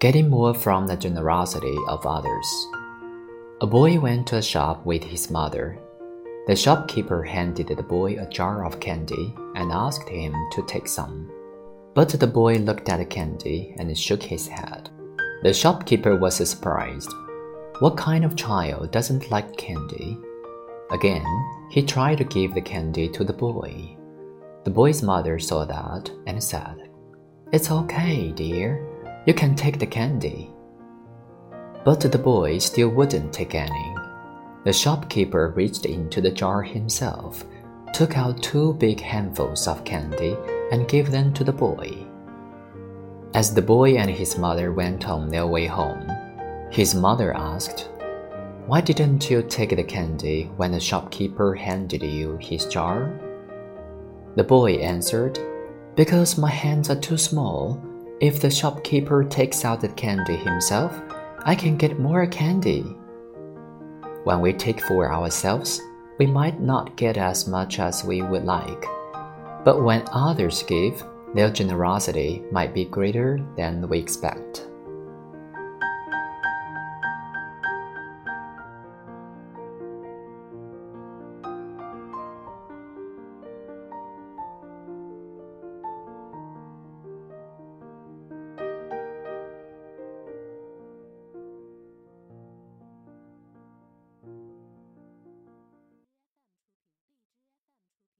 getting more from the generosity of others. A boy went to a shop with his mother. The shopkeeper handed the boy a jar of candy and asked him to take some. But the boy looked at the candy and shook his head. The shopkeeper was surprised. What kind of child doesn't like candy? Again, he tried to give the candy to the boy. The boy's mother saw that and said, It's okay, dear. You can take the candy. But the boy still wouldn't take any. The shopkeeper reached into the jar himself, took out two big handfuls of candy, and gave them to the boy. As the boy and his mother went on their way home, his mother asked, Why didn't you take the candy when the shopkeeper handed you his jar? The boy answered, Because my hands are too small. If the shopkeeper takes out the candy himself, I can get more candy. When we take for ourselves, we might not get as much as we would like. But when others give, their generosity might be greater than we expect.